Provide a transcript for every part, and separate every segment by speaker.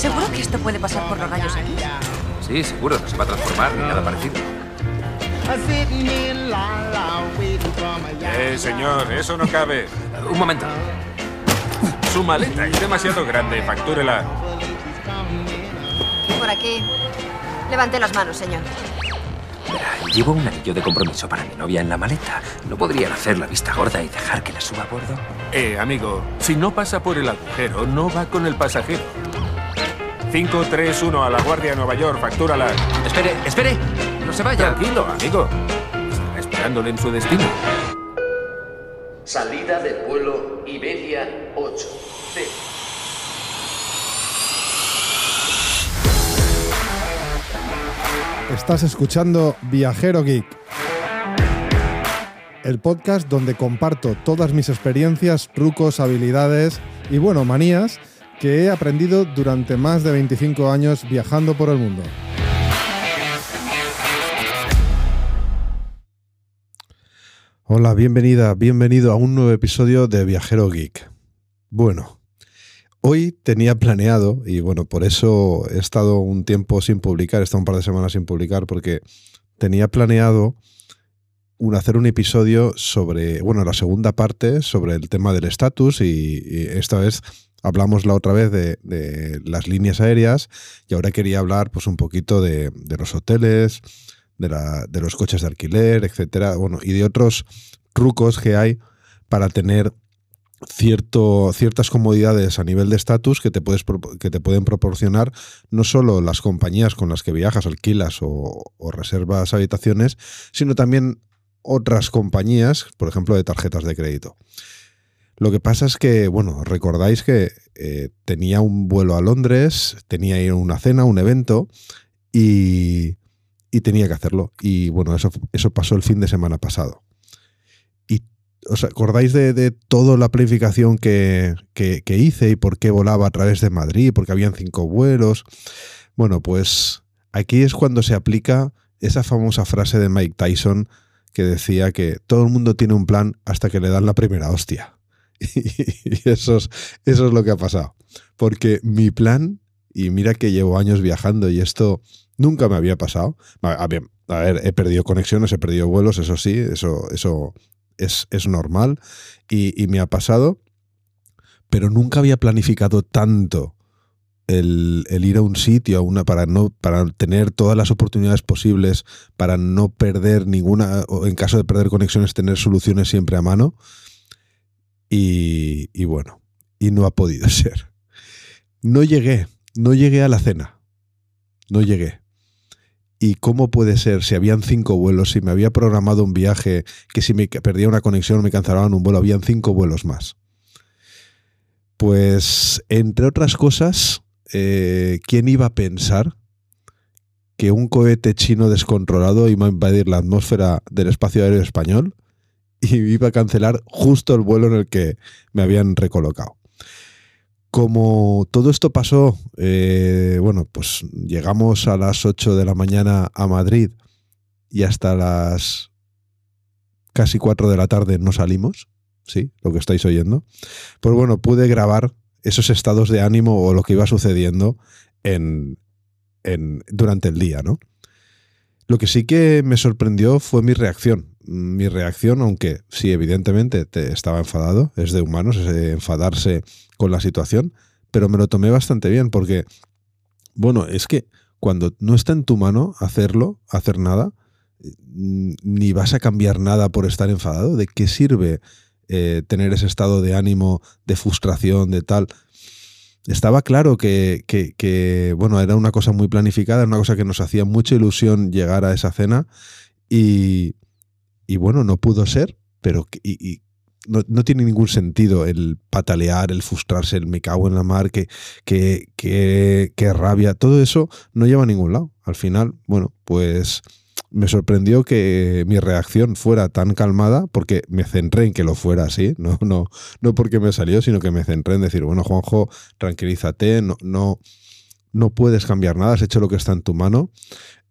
Speaker 1: ¿Seguro que esto puede pasar por los rayos aquí?
Speaker 2: Sí, seguro, no se va a transformar ni nada parecido.
Speaker 3: Eh, señor, eso no cabe.
Speaker 2: Un momento.
Speaker 3: Su maleta es demasiado grande, factúrela.
Speaker 1: Por aquí. Levante las manos, señor.
Speaker 2: Llevo un anillo de compromiso para mi novia en la maleta. ¿No podrían hacer la vista gorda y dejar que la suba a bordo?
Speaker 3: Eh, amigo, si no pasa por el agujero, no va con el pasajero. 531 a la Guardia Nueva York, factúrala.
Speaker 2: Espere, espere. No se vaya.
Speaker 3: Tranquilo, amigo. Estará esperándole en su destino.
Speaker 4: Salida del vuelo Iberia 8. C.
Speaker 5: Estás escuchando Viajero Geek, el podcast donde comparto todas mis experiencias, trucos, habilidades y, bueno, manías que he aprendido durante más de 25 años viajando por el mundo. Hola, bienvenida, bienvenido a un nuevo episodio de Viajero Geek. Bueno, hoy tenía planeado, y bueno, por eso he estado un tiempo sin publicar, he estado un par de semanas sin publicar, porque tenía planeado un, hacer un episodio sobre, bueno, la segunda parte sobre el tema del estatus, y, y esta vez hablamos la otra vez de, las líneas aéreas, y ahora quería hablar pues un poquito de, los hoteles, de, los coches de alquiler, etcétera, bueno, y de otros trucos que hay para tener cierto, ciertas comodidades a nivel de estatus que, te puedes que te pueden proporcionar no solo las compañías con las que viajas, alquilas o reservas habitaciones, sino también otras compañías, por ejemplo, de tarjetas de crédito. Lo que pasa es que, bueno, recordáis que eh, tenía un vuelo a Londres, tenía una cena, un evento, y, y tenía que hacerlo. Y bueno, eso, eso pasó el fin de semana pasado. ¿Y os acordáis de, de toda la planificación que, que- que hice y por qué volaba a través de Madrid? Porque habían cinco vuelos. Bueno, pues aquí es cuando se aplica esa famosa frase de Mike Tyson que decía que todo el mundo tiene un plan hasta que le dan la primera hostia. Y eso es, eso es lo que ha pasado. Porque mi plan, y mira que llevo años viajando y esto nunca me había pasado. A, ver, a ver, he perdido conexiones, he perdido vuelos, eso sí, eso, eso es, es normal y, y me ha pasado, pero nunca había planificado tanto el, el ir a un sitio a una, para, no, para tener todas las oportunidades posibles, para no perder ninguna, o en caso de perder conexiones, tener soluciones siempre a mano. Y, y bueno, y no ha podido ser. No llegué, no llegué a la cena. No llegué. ¿Y cómo puede ser si habían cinco vuelos, si me había programado un viaje, que si me perdía una conexión me cancelaban un vuelo, habían cinco vuelos más? Pues, entre otras cosas, eh, ¿quién iba a pensar que un cohete chino descontrolado iba a invadir la atmósfera del espacio aéreo español y iba a cancelar justo el vuelo en el que me habían recolocado? Como todo esto pasó, eh, bueno, pues llegamos a las 8 de la mañana a Madrid y hasta las casi 4 de la tarde no salimos, ¿sí? Lo que estáis oyendo. Pues bueno, pude grabar esos estados de ánimo o lo que iba sucediendo en, en- durante el día, ¿no? Lo que sí que me sorprendió fue mi reacción. Mi reacción, aunque sí, evidentemente te estaba enfadado, es de humanos ese enfadarse con la situación, pero me lo tomé bastante bien porque, bueno, es que cuando no está en tu mano hacerlo, hacer nada, mm, ni vas a cambiar nada por estar enfadado, ¿de qué sirve eh, tener ese estado de ánimo, de frustración, de tal? Estaba claro que, que- bueno, era una cosa muy planificada, una cosa que nos hacía mucha ilusión llegar a esa cena y, y bueno, no pudo ser, pero y no, no tiene ningún sentido el patalear, el frustrarse, el me cago en la mar, que, que, que, que rabia, todo eso no lleva a ningún lado. Al final, bueno, pues me sorprendió que mi reacción fuera tan calmada porque me centré en que lo fuera así, no, no, no porque me salió, sino que me centré en decir, bueno, Juanjo, tranquilízate, no, no, no puedes cambiar nada, has hecho lo que está en tu mano.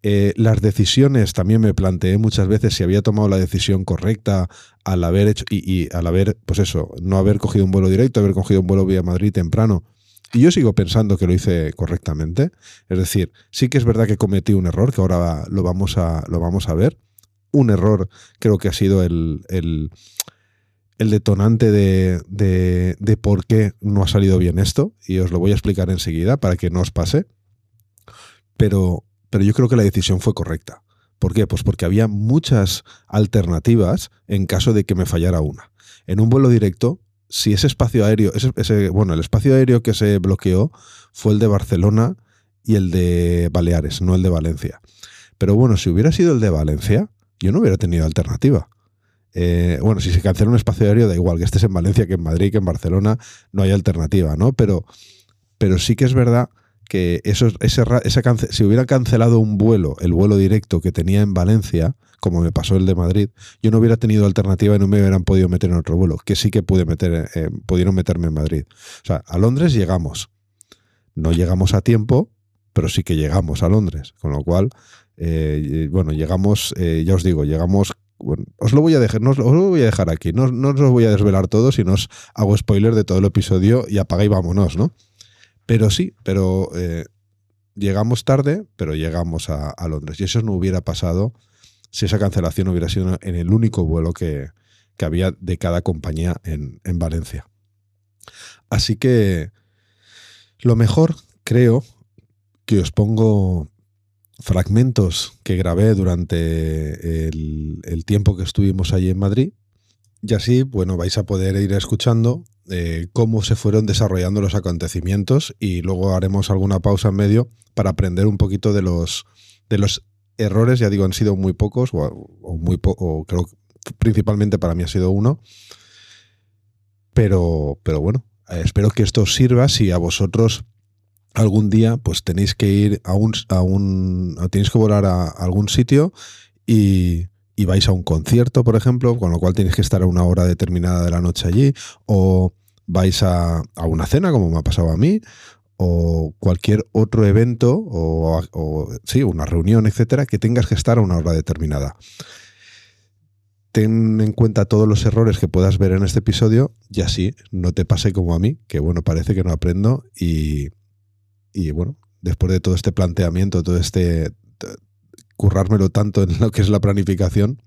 Speaker 5: Eh, las decisiones también me planteé muchas veces si había tomado la decisión correcta al haber hecho y, al haber, pues eso, no haber cogido un vuelo directo, haber cogido un vuelo vía Madrid temprano Y yo sigo pensando que lo hice correctamente. Es decir, sí que es verdad que cometí un error, que ahora lo vamos a, lo vamos a ver. Un error creo que ha sido el, el, el detonante de, de, de por qué no ha salido bien esto. Y os lo voy a explicar enseguida para que no os pase. Pero, pero yo creo que la decisión fue correcta. ¿Por qué? Pues porque había muchas alternativas en caso de que me fallara una. En un vuelo directo, si ese espacio aéreo, ese, bueno, el espacio aéreo que se bloqueó fue el de Barcelona y el de Baleares, no el de Valencia. Pero bueno, si hubiera sido el de Valencia, yo no hubiera tenido alternativa. Eh, bueno, si se cancela un espacio aéreo, da igual que estés en Valencia, que en Madrid, que en Barcelona, no hay alternativa, ¿no? Pero, pero sí que es verdad que eso, ese, si hubiera cancelado un vuelo, el vuelo directo que tenía en Valencia, como me pasó el de Madrid, yo no hubiera tenido alternativa y no me hubieran podido meter en otro vuelo, que sí que pude meter, eh, pudieron meterme en Madrid. O sea, a Londres llegamos. No llegamos a tiempo, pero sí que llegamos a Londres. Con lo cual, eh, bueno, llegamos, eh, ya os digo, llegamos. os lo voy a dejar, no os lo, os lo voy a dejar aquí. No, no os lo voy a desvelar todo, si no os hago spoiler de todo el episodio y apaga y vámonos, ¿no? Pero sí, pero eh, llegamos tarde, pero llegamos a, Londres. Y eso no hubiera pasado si esa cancelación hubiera sido en el único vuelo que, que había de cada compañía en, en Valencia. Así que lo mejor, creo, que os pongo fragmentos que grabé durante el, el tiempo que estuvimos allí en Madrid. Y así, bueno, vais a poder ir escuchando eh, cómo se fueron desarrollando los acontecimientos y luego haremos alguna pausa en medio para aprender un poquito de los, de los errores, ya digo, han sido muy pocos, o, muy po o creo que principalmente para mí ha sido uno. Pero, pero bueno, eh, espero que esto os sirva si a vosotros algún día pues tenéis que ir a un, a un tenéis que volar a, algún sitio y, y vais a un concierto, por ejemplo, con lo cual tenéis que estar a una hora determinada de la noche allí, o vais a, a una cena, como me ha pasado a mí, o cualquier otro evento, o, sí, una reunión, etcétera, que tengas que estar a una hora determinada. Ten en cuenta todos los errores que puedas ver en este episodio y así no te pase como a mí, que bueno, parece que no aprendo y, y bueno, después de todo este planteamiento, todo este currármelo tanto en lo que es la planificación,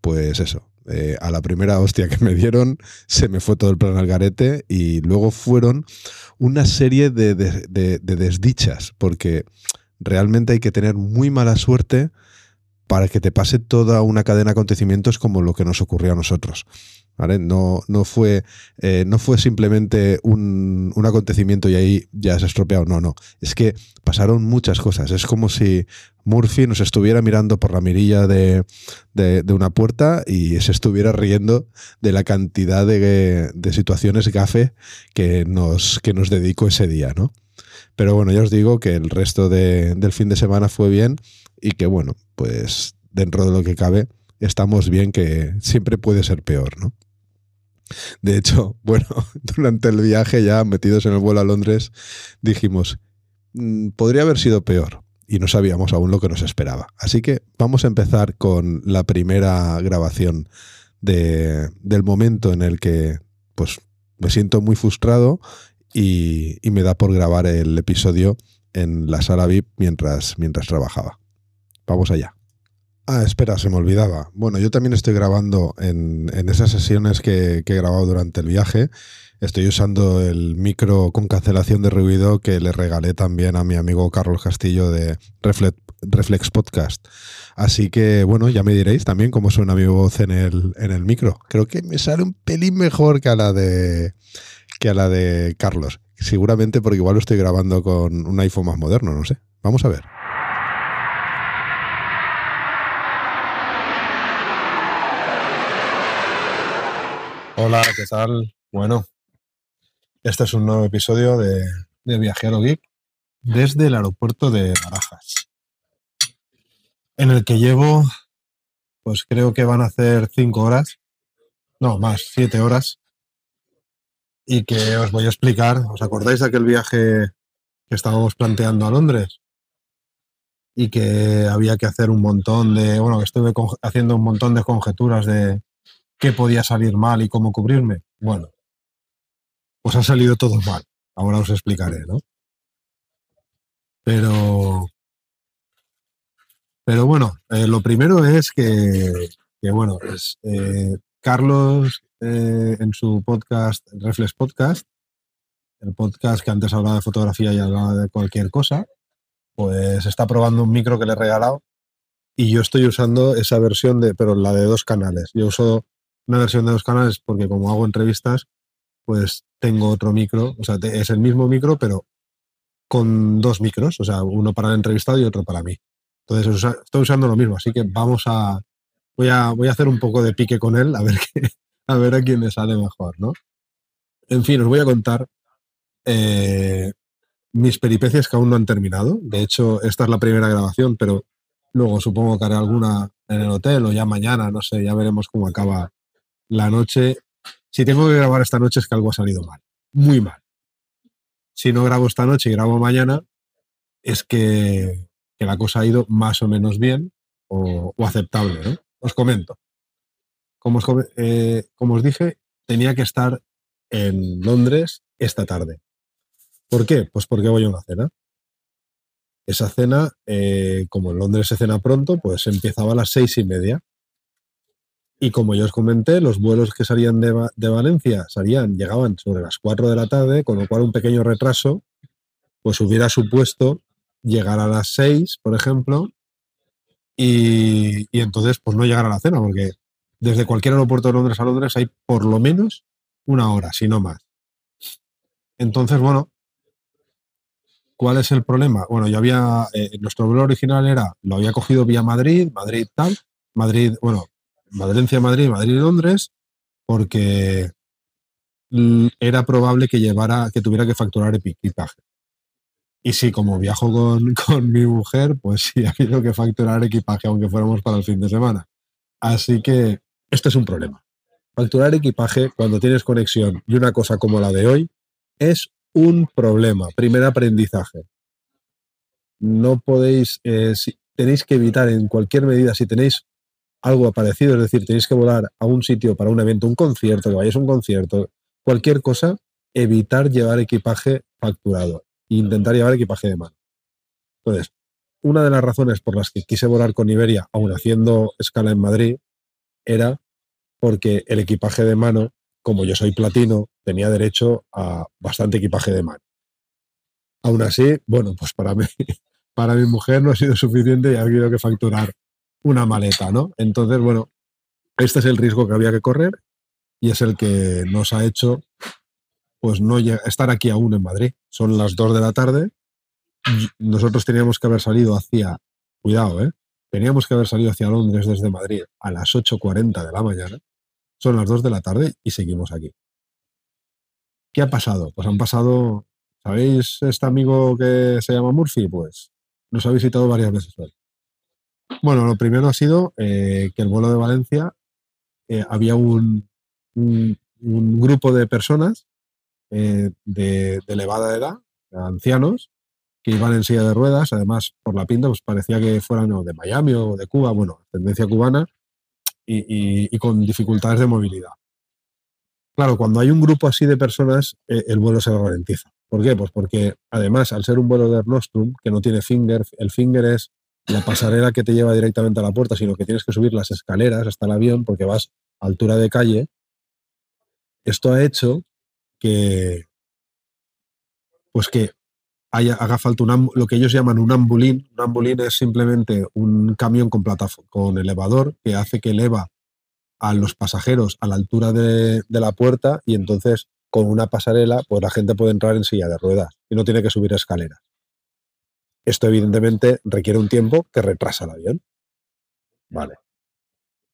Speaker 5: pues eso, eh, a la primera hostia que me dieron se me fue todo el plan al garete y luego fueron una serie de, de- de- de desdichas, porque realmente hay que tener muy mala suerte para que te pase toda una cadena de acontecimientos como lo que nos ocurrió a nosotros. No, no, fue, eh, no fue simplemente un, un acontecimiento y ahí ya se ha estropeado. No, no. Es que pasaron muchas cosas. Es como si Murphy nos estuviera mirando por la mirilla de, de- una puerta y se estuviera riendo de la cantidad de, de situaciones gafe que nos, que nos dedicó ese día, ¿no? Pero bueno, ya os digo que el resto de- del fin de semana fue bien y que bueno, pues dentro de lo que cabe estamos bien que siempre puede ser peor, ¿no? De hecho, bueno, durante el viaje ya metidos en el vuelo a Londres dijimos, "Mm, podría haber sido peor y no sabíamos aún lo que nos esperaba. Así que vamos a empezar con la primera grabación de- del momento en el que pues me siento muy frustrado y, y me da por grabar el episodio en la sala VIP mientras, mientras trabajaba. Vamos allá. Ah, espera, se me olvidaba. Bueno, yo también estoy grabando en, en esas sesiones que, que he grabado durante el viaje. Estoy usando el micro con cancelación de ruido que le regalé también a mi amigo Carlos Castillo de Reflex, Podcast. Así que, bueno, ya me diréis también cómo suena mi voz en el, en el micro. Creo que me sale un pelín mejor que a la de, que a la de Carlos. Seguramente porque igual lo estoy grabando con un iPhone más moderno, no sé. Vamos a ver. Hola, ¿qué tal? Bueno, este es un nuevo episodio de, de Viajero Geek desde el aeropuerto de Barajas, en el que llevo, pues creo que van a hacer cinco horas, no, más, siete horas, y que os voy a explicar. ¿Os acordáis de aquel viaje que estábamos planteando a Londres? Y que había que hacer un montón de, bueno, que estuve haciendo un montón de conjeturas de qué podía salir mal y cómo cubrirme. Bueno, pues ha salido todo mal.
Speaker 6: Ahora os explicaré, ¿no? Pero, pero bueno, eh, lo primero es que, bueno, es, eh, Carlos eh, en su podcast, Reflex Podcast, el podcast que antes hablaba de fotografía y hablaba de cualquier cosa, pues está probando un micro que le he regalado y yo estoy usando esa versión de, pero la de dos canales. Yo uso una versión de dos canales porque como hago entrevistas, pues tengo otro micro, o sea, es el mismo micro, pero con dos micros, o sea, uno para el entrevistado y otro para mí. Entonces estoy usando lo mismo, así que vamos a voy a voy a hacer un poco de pique con él a ver qué, a ver a quién le sale mejor, ¿no? En fin, os voy a contar eh, mis peripecias que aún no han terminado. De hecho, esta es la primera grabación, pero luego supongo que haré alguna en el hotel o ya mañana, no sé, ya veremos cómo acaba la noche. Si tengo que grabar esta noche es que algo ha salido mal, muy mal. Si no grabo esta noche y grabo mañana, es que, la cosa ha ido más o menos bien o, aceptable, ¿no? Os comento. Como os, come- eh, como os dije, tenía que estar en Londres esta tarde. ¿Por qué? Pues porque voy a una cena. Esa cena, eh, como en Londres se cena pronto, pues empezaba a las seis y media. Y como ya os comenté, los vuelos que salían de Valencia salían, llegaban sobre las 4 de la tarde, con lo cual un pequeño retraso, pues hubiera supuesto llegar a las 6, por ejemplo, y, y entonces pues no llegar a la cena, porque desde cualquier aeropuerto de Londres a Londres hay por lo menos una hora, si no más. Entonces, bueno, ¿cuál es el problema? Bueno, yo había, eh, nuestro vuelo original era, lo había cogido vía Madrid, Madrid tal, Madrid, bueno, Valencia, Madrid, Madrid, Londres, porque mm, era probable que llevara, que tuviera que facturar equipaje. Y sí, como viajo con, con mi mujer, pues sí, ha habido que facturar equipaje, aunque fuéramos para el fin de semana. Así que este es un problema. Facturar equipaje cuando tienes conexión y una cosa como la de hoy es un problema. Primer aprendizaje. No podéis, eh, si- tenéis que evitar en cualquier medida, si tenéis algo parecido, es decir, tenéis que volar a un sitio para un evento, un concierto, que vayáis a un concierto, cualquier cosa, evitar llevar equipaje facturado e intentar llevar equipaje de mano. Entonces, una de las razones por las que quise volar con Iberia, aún haciendo escala en Madrid, era porque el equipaje de mano, como yo soy platino, tenía derecho a bastante equipaje de mano. Aún así, bueno, pues para mí, para mi mujer no ha sido suficiente y ha habido que facturar una maleta, ¿no? Entonces, bueno, este es el riesgo que había que correr y es el que nos ha hecho pues no estar aquí aún en Madrid. Son las 2 de la tarde. Nosotros teníamos que haber salido hacia, cuidado, ¿eh? Teníamos que haber salido hacia Londres desde Madrid a las 8.40 de la mañana. Son las 2 de la tarde y seguimos aquí. ¿Qué ha pasado? Pues han pasado, ¿sabéis este amigo que se llama Murphy? Pues nos ha visitado varias veces hoy. Bueno, lo primero ha sido eh, que el vuelo de Valencia eh, había un, grupo de personas eh, de, elevada edad, ancianos, que iban en silla de ruedas. Además, por la pinta, pues parecía que fueran de Miami o de Cuba, bueno, tendencia cubana, y, y- con dificultades de movilidad. Claro, cuando hay un grupo así de personas, el vuelo se ralentiza. ¿Por qué? Pues porque además, al ser un vuelo de Air Nostrum, que no tiene finger, el finger es la pasarela que te lleva directamente a la puerta, sino que tienes que subir las escaleras hasta el avión porque vas a altura de calle. Esto ha hecho que, pues que haya, haga falta un, lo que ellos llaman un ambulín. Un ambulín es simplemente un camión con, con elevador que hace que eleva a los pasajeros a la altura de, de la puerta y entonces con una pasarela pues la gente puede entrar en silla de ruedas y no tiene que subir escaleras. Esto evidentemente requiere un tiempo que retrasa el avión. Vale.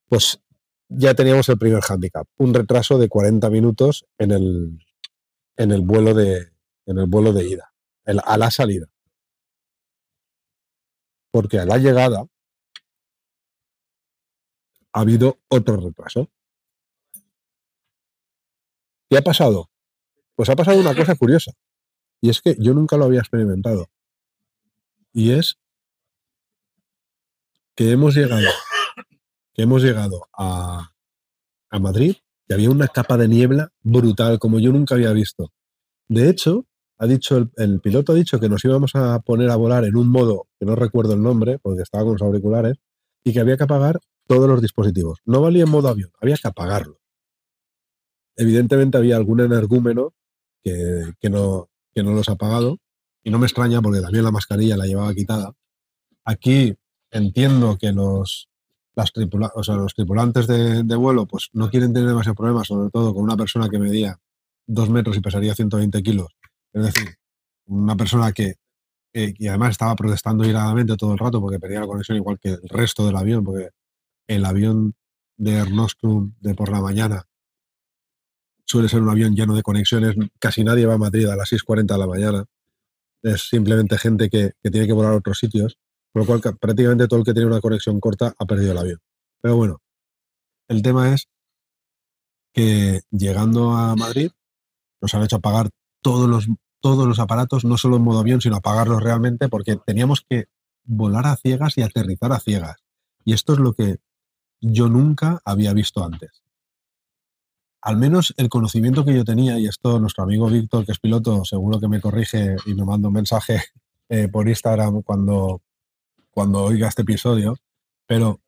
Speaker 6: Pues ya teníamos el primer hándicap, un retraso de 40 minutos en el, en el vuelo de en el vuelo de ida, a la salida. Porque a la llegada ha habido otro retraso. ¿Qué ha pasado? Pues ha pasado una cosa curiosa. Y es que yo nunca lo había experimentado. Y es que hemos llegado, que hemos llegado a, a Madrid y había una capa de niebla brutal como yo nunca había visto. De hecho, ha dicho, el, piloto ha dicho que nos íbamos a poner a volar en un modo que no recuerdo el nombre, porque estaba con los auriculares, y que había que apagar todos los dispositivos. No valía en modo avión, había que apagarlo. Evidentemente había algún energúmeno que, que no, que no los ha apagado, y no me extraña porque también la mascarilla la llevaba quitada. Aquí entiendo que los, los tripulantes de, vuelo pues no quieren tener demasiados problemas, sobre todo con una persona que medía dos metros y pesaría 120 kilos. Es decir, una persona que, que- y además estaba protestando iradamente todo el rato porque perdía la conexión igual que el resto del avión, porque el avión de Air Nostrum de por la mañana suele ser un avión lleno de conexiones. Casi nadie va a Madrid a las 6.40 de la mañana. Es simplemente gente que, que tiene que volar a otros sitios. Con lo cual, ca- prácticamente todo el que tiene una conexión corta ha perdido el avión. Pero bueno, el tema es que llegando a Madrid nos han hecho apagar todos los, todos los aparatos, no solo en modo avión, sino apagarlos realmente, porque teníamos que volar a ciegas y aterrizar a ciegas. Y esto es lo que yo nunca había visto antes. Al menos el conocimiento que yo tenía, y esto nuestro amigo Víctor, que es piloto, seguro que me corrige y me manda un mensaje eh, por Instagram cuando, cuando oiga este episodio, pero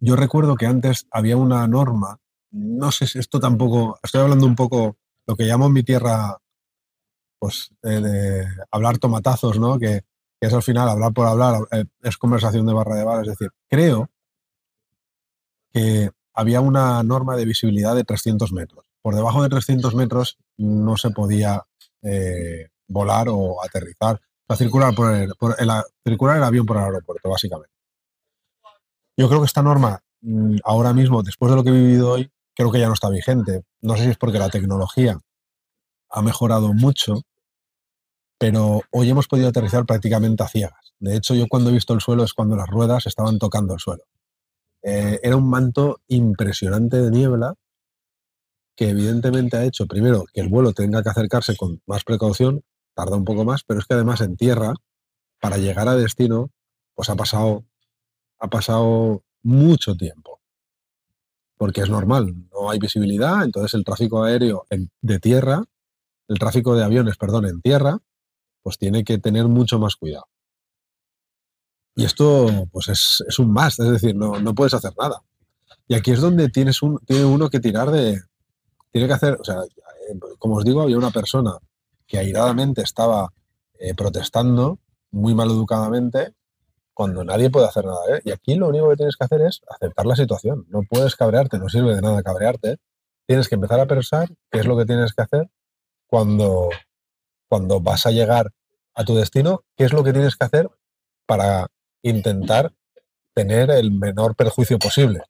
Speaker 6: yo recuerdo que antes había una norma, no sé si esto tampoco, estoy hablando un poco lo que llamo en mi tierra, pues eh, de hablar tomatazos, ¿no? Que, es al final hablar por hablar, eh, es conversación de barra de bar, es decir, creo que había una norma de visibilidad de 300 metros. Por debajo de 300 metros no se podía eh, volar o aterrizar, circular el avión por el aeropuerto, básicamente. Yo creo que esta norma, mm, ahora mismo, después de lo que he vivido hoy, creo que ya no está vigente. No sé si es porque la tecnología ha mejorado mucho, pero hoy hemos podido aterrizar prácticamente a ciegas. De hecho, yo cuando he visto el suelo es cuando las ruedas estaban tocando el suelo. Eh, era un manto impresionante de niebla que evidentemente ha hecho, primero, que el vuelo tenga que acercarse con más precaución, tarda un poco más, pero es que además en tierra, para llegar a destino, pues ha pasado, ha pasado mucho tiempo. Porque es normal, no hay visibilidad, entonces el tráfico aéreo en- de tierra, el tráfico de aviones, perdón, en tierra, pues tiene que tener mucho más cuidado. Y esto, pues es, es un más, es decir, no, no puedes hacer nada. Y aquí es donde tienes un, tiene uno que tirar de. Tiene que hacer, o sea, como os digo, había una persona que airadamente estaba eh, protestando, muy mal educadamente, cuando nadie puede hacer nada. ¿eh? Y aquí lo único que tienes que hacer es aceptar la situación. No puedes cabrearte, no sirve de nada cabrearte. Tienes que empezar a pensar qué es lo que tienes que hacer cuando, cuando vas a llegar a tu destino, qué es lo que tienes que hacer para intentar tener el menor perjuicio posible.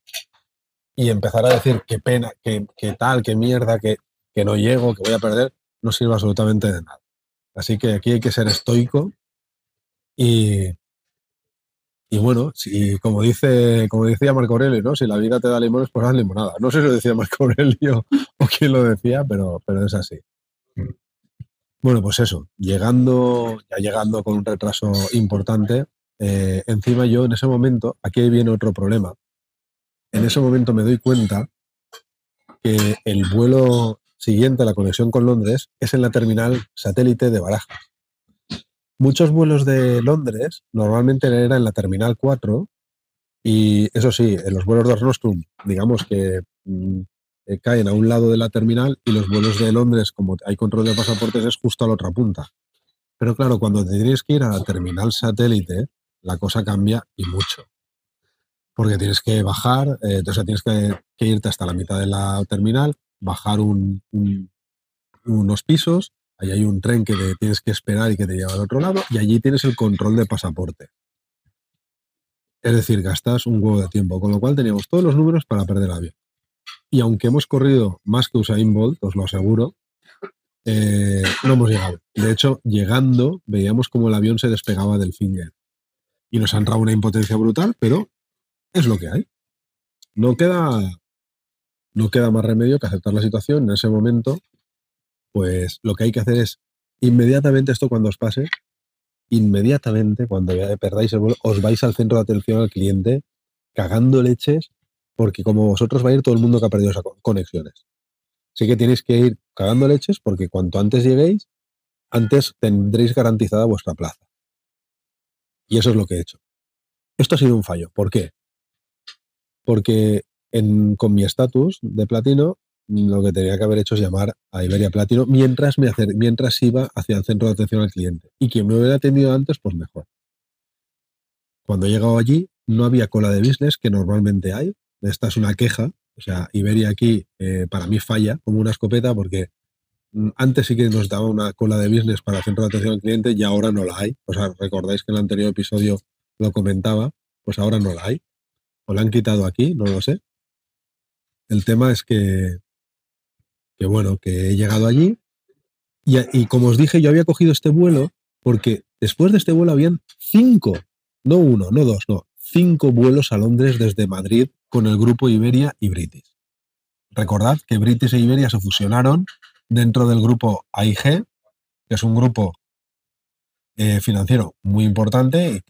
Speaker 6: Y empezar a decir qué pena, qué, qué tal, qué mierda, que, que no llego, que voy a perder, no sirve absolutamente de nada. Así que aquí hay que ser estoico y, y bueno, si, como dice, como decía Marco Aurelio, ¿no? Si la vida te da limones, pues haz limonada. No sé si lo decía Marco Aurelio o quién lo decía, pero, pero es así. Bueno, pues eso, llegando, ya llegando con un retraso importante, eh, encima yo en ese momento, aquí viene otro problema. En ese momento me doy cuenta que el vuelo siguiente a la conexión con Londres es en la terminal satélite de Barajas. Muchos vuelos de Londres normalmente eran en la terminal 4 y eso sí, en los vuelos de Nostrum, digamos que mm, eh, caen a un lado de la terminal y los vuelos de Londres, como hay control de pasaportes, es justo a la otra punta. Pero claro, cuando te tienes que ir a la terminal satélite, la cosa cambia y mucho. Porque tienes que bajar, eh, tienes que, irte hasta la mitad de la terminal, bajar un- un- unos pisos, ahí hay un tren que te tienes que esperar y que te lleva al otro lado, y allí tienes el control de pasaporte. Es decir, gastas un huevo de tiempo, con lo cual teníamos todos los números para perder el avión. Y aunque hemos corrido más que Usain Bolt, os lo aseguro, eh, no hemos llegado. De hecho, llegando, veíamos como el avión se despegaba del finger. Y nos ha entrado una impotencia brutal, pero es lo que hay. No queda, no queda más remedio que aceptar la situación. En ese momento, pues lo que hay que hacer es inmediatamente esto cuando os pase, inmediatamente cuando ya perdáis el vuelo, os vais al centro de atención al cliente cagando leches, porque como vosotros va a ir todo el mundo que ha perdido esas co- conexiones. Así que tenéis que ir cagando leches porque cuanto antes lleguéis, antes tendréis garantizada vuestra plaza. Y eso es lo que he hecho. Esto ha sido un fallo. ¿Por qué? Porque con mi estatus de platino, lo que tenía que haber hecho es llamar a Iberia Platino mientras, me mientras iba hacia el centro de atención al cliente. Y quien me hubiera atendido antes, pues mejor. Cuando he llegado allí, no había cola de business, que normalmente hay. Esta es una queja. O sea, Iberia aquí eh, para mí falla como una escopeta porque antes sí que nos daba una cola de business para centro de atención al cliente y ahora no la hay. O sea, recordáis que en el anterior episodio lo comentaba, pues ahora no la hay. O la han quitado aquí, no lo sé. El tema es que, que bueno, que he llegado allí y, y como os dije, yo había cogido este vuelo porque después de este vuelo habían cinco, no uno, no dos, no, cinco vuelos a Londres desde Madrid con el grupo Iberia y British. Recordad que British e Iberia se fusionaron dentro del grupo AIG, que es un grupo eh, financiero muy importante y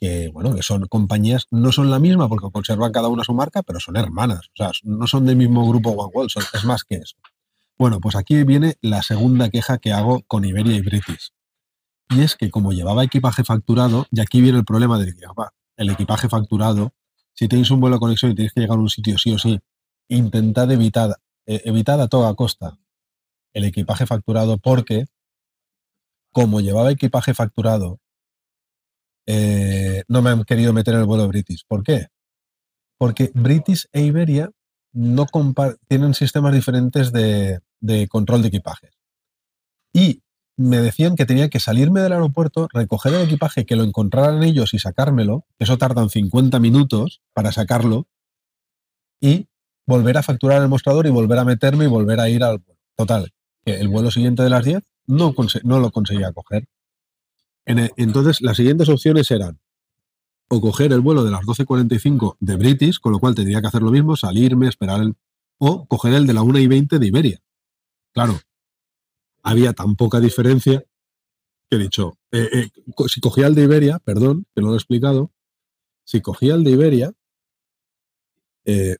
Speaker 6: que, bueno, que son compañías, no son la misma porque conservan cada una su marca, pero son hermanas, o sea, no son del mismo grupo One World, son- es más que eso. Bueno, pues aquí viene la segunda queja que hago con Iberia y British. Y es que como llevaba equipaje facturado, y aquí viene el problema del equipaje, el equipaje facturado, si tenéis un vuelo de conexión y tenéis que llegar a un sitio sí o sí, intentad evitar, eh, evitad a toda costa el equipaje facturado porque como llevaba equipaje facturado, eh, no me han querido meter en el vuelo British. ¿Por qué? Porque British e Iberia no tienen sistemas diferentes de, control de equipaje. Y me decían que tenía que salirme del aeropuerto, recoger el equipaje, que lo encontraran ellos y sacármelo. Eso tardan 50 minutos para sacarlo. Y volver a facturar el mostrador y volver a meterme y volver a ir al. Total, que el vuelo siguiente de las 10 no, no lo conseguía coger. E- entonces, las siguientes opciones eran o coger el vuelo de las 12.45 de British, con lo cual tendría que hacer lo mismo, salirme, esperar el... o coger el de la 1 y 20 de Iberia. Claro, había tan poca diferencia que he dicho, eh, eh, si cogía el de Iberia, perdón, que no lo he explicado, si cogía el de Iberia, eh,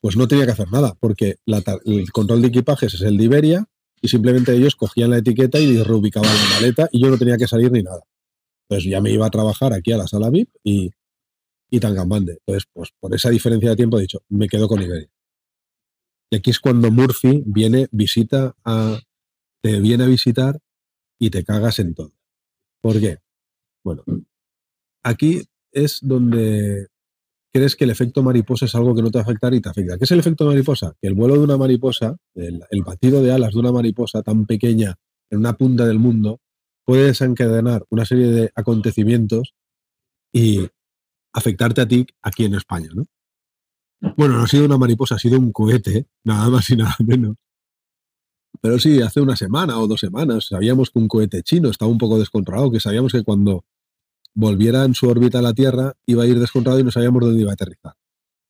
Speaker 6: pues no tenía que hacer nada, porque el control de equipajes es el de Iberia y simplemente ellos cogían la etiqueta y reubicaban la maleta y yo no tenía que salir ni nada. Entonces ya me iba a trabajar aquí a la sala VIP y, y tan gambande. Entonces, pues por esa diferencia de tiempo he dicho, me quedo con Iberia. Y aquí es cuando Murphy viene, visita a, te viene a visitar y te cagas en todo. ¿Por qué? Bueno, aquí es donde crees que el efecto mariposa es algo que no te va a afectar y te afecta. ¿Qué es el efecto mariposa? Que el vuelo de una mariposa, el, batido de alas de una mariposa tan pequeña en una punta del mundo, puede desencadenar una serie de acontecimientos y afectarte a ti aquí en España, ¿no? Bueno, no ha sido una mariposa, ha sido un cohete, nada más y nada menos. Pero sí, hace una semana o dos semanas sabíamos que un cohete chino estaba un poco descontrolado, que sabíamos que cuando volviera en su órbita a la Tierra iba a ir descontrolado y no sabíamos dónde iba a aterrizar.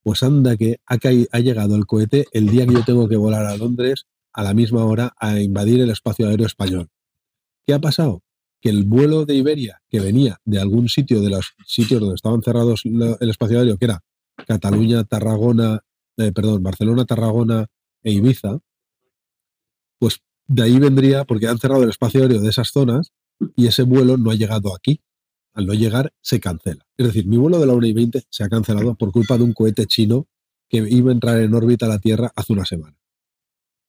Speaker 6: Pues anda que ha, ha llegado el cohete el día que yo tengo que volar a Londres a la misma hora a invadir el espacio aéreo español. ¿Qué ha pasado? Que el vuelo de Iberia que venía de algún sitio de los sitios donde estaban cerrados el espacio aéreo, que era Cataluña, Tarragona, eh, perdón, Barcelona, Tarragona e Ibiza, pues de ahí vendría porque han cerrado el espacio aéreo de esas zonas y ese vuelo no ha llegado aquí. Al no llegar, se cancela. Es decir, mi vuelo de la 1 y 20 se ha cancelado por culpa de un cohete chino que iba a entrar en órbita a la Tierra hace una semana.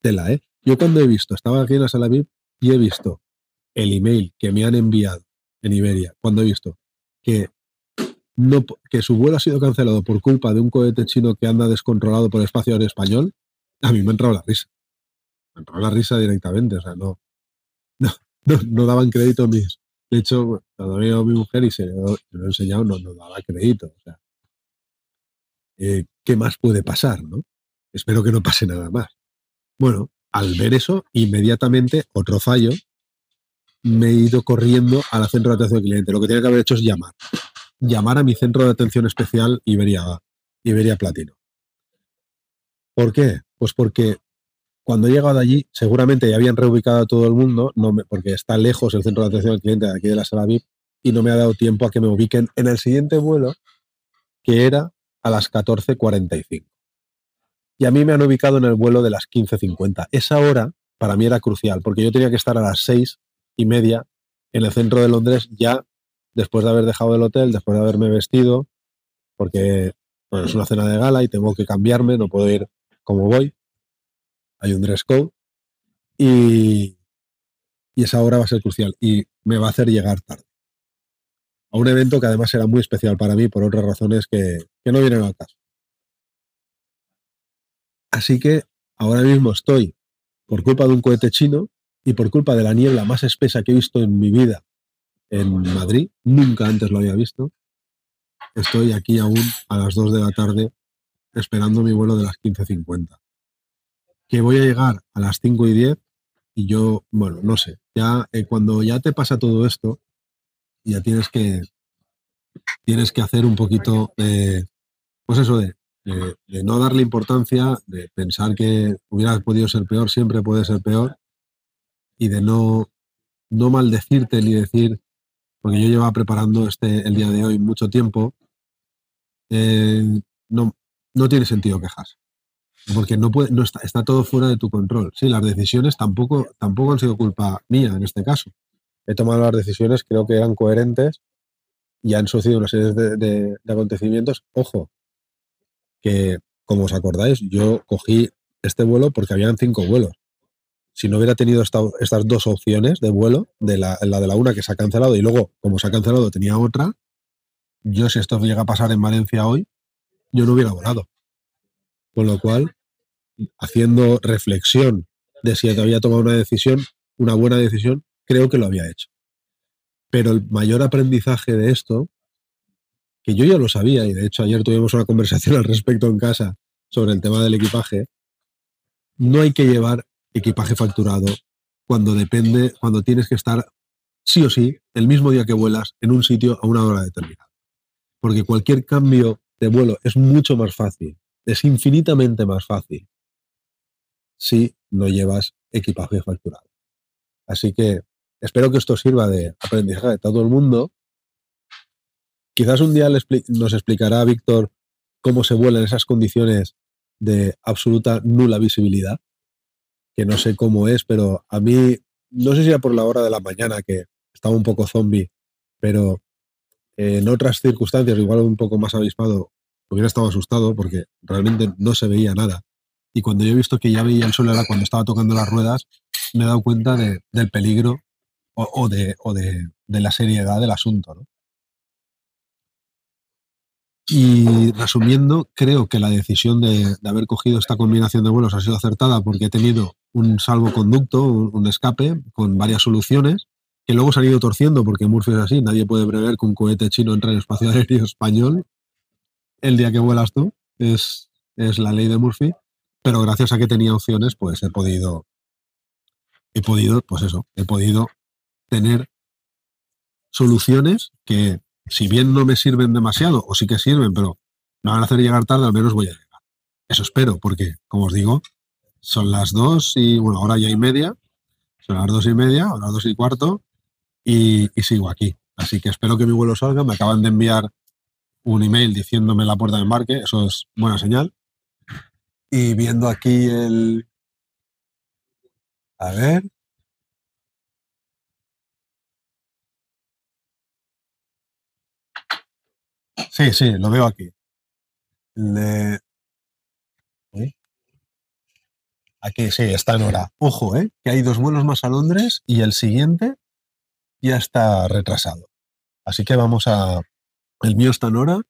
Speaker 6: Tela, ¿eh? Yo cuando he visto, estaba aquí en la sala VIP y he visto el email que me han enviado en Iberia, cuando he visto que, no, que su vuelo ha sido cancelado por culpa de un cohete chino que anda descontrolado por el espacio aéreo español, a mí me ha entrado la risa. Me ha entrado la risa directamente, o sea, no, no, no, daban crédito mis. De hecho, cuando veo a mi mujer y se lo, he enseñado, no, daba crédito. O sea, eh, ¿qué más puede pasar, no? Espero que no pase nada más. Bueno, al ver eso, inmediatamente, otro fallo, me he ido corriendo al centro de atención al cliente. Lo que tenía que haber hecho es llamar. Llamar a mi centro de atención especial Iberia, Iberia Platino. ¿Por qué? Pues porque cuando he llegado allí, seguramente ya habían reubicado a todo el mundo, no me- porque está lejos el centro de atención al cliente de aquí de la sala VIP, y no me ha dado tiempo a que me ubiquen en el siguiente vuelo, que era a las 14.45. Y a mí me han ubicado en el vuelo de las 15.50. Esa hora para mí era crucial, porque yo tenía que estar a las seis y media en el centro de Londres ya después de haber dejado el hotel, después de haberme vestido, porque es una cena de gala y tengo que cambiarme, no puedo ir como voy. Hay un dress code y, esa hora va a ser crucial y me va a hacer llegar tarde. A un evento que además era muy especial para mí por otras razones que, que no vienen al caso. Así que ahora mismo estoy, por culpa de un cohete chino y por culpa de la niebla más espesa que he visto en mi vida en Madrid, nunca antes lo había visto, estoy aquí aún a las 2 de la tarde esperando mi vuelo de las 15.50. Que voy a llegar a las 5 y 10 y yo, bueno, no sé, ya eh, cuando ya te pasa todo esto, ya tienes que, tienes que hacer un poquito de, pues eso de no darle importancia, de pensar que hubiera podido ser peor, siempre puede ser peor, y de no, no maldecirte ni decir, porque yo llevaba preparando este, el día de hoy mucho tiempo, eh, no, no tiene sentido quejarse. Porque no, puede, no está, está todo fuera de tu control. Sí, las decisiones tampoco, tampoco han sido culpa mía en este caso. He tomado las decisiones, creo que eran coherentes y han sucedido una serie de, de, de acontecimientos. Ojo, que como os acordáis, yo cogí este vuelo porque habían cinco vuelos. Si no hubiera tenido esta, estas dos opciones de vuelo, de la, la, de la una que se ha cancelado y luego, como se ha cancelado, tenía otra, yo si esto llega a pasar en Valencia hoy, yo no hubiera volado. Con lo cual, haciendo reflexión de si había tomado una decisión, una buena decisión, creo que lo había hecho. Pero el mayor aprendizaje de esto, que yo ya lo sabía, y de hecho ayer tuvimos una conversación al respecto en casa sobre el tema del equipaje, no hay que llevar equipaje facturado cuando depende, cuando tienes que estar sí o sí el mismo día que vuelas en un sitio a una hora determinada. Porque cualquier cambio de vuelo es mucho más fácil, es infinitamente más fácil si no llevas equipaje facturado. Así que espero que esto sirva de aprendizaje de todo el mundo. Quizás un día nos explicará Víctor cómo se vuela en esas condiciones de absoluta nula visibilidad, que no sé cómo es, pero a mí, no sé si era por la hora de la mañana, que estaba un poco zombie, pero en otras circunstancias, igual un poco más avispado, hubiera estado asustado porque realmente no se veía nada. Y cuando yo he visto que ya veía el sol era cuando estaba tocando las ruedas, me he dado cuenta de, del peligro o, de, o de, de, la seriedad del asunto. ¿no? Y resumiendo, creo que la decisión de, haber cogido esta combinación de vuelos ha sido acertada porque he tenido un salvoconducto, un escape con varias soluciones que luego se han ido torciendo porque Murphy es así. Nadie puede prever que un cohete chino entre en el espacio aéreo español el día que vuelas tú. Es, es la ley de Murphy. Pero gracias a que tenía opciones, pues he podido, he podido, pues eso, he podido tener soluciones que, si bien no me sirven demasiado, o sí que sirven, pero me van a hacer llegar tarde, al menos voy a llegar. Eso espero, porque, como os digo, son las dos y, bueno, ahora ya y media, son las dos y media, o las dos y cuarto, y, y, sigo aquí. Así que espero que mi vuelo salga. Me acaban de enviar un email diciéndome la puerta de embarque, eso es buena señal. Y viendo aquí el... A ver. Sí, sí, lo veo aquí. Aquí sí, está en hora. Ojo, ¿eh? que hay dos vuelos más a Londres y el siguiente ya está retrasado. Así que vamos a... El mío está en hora,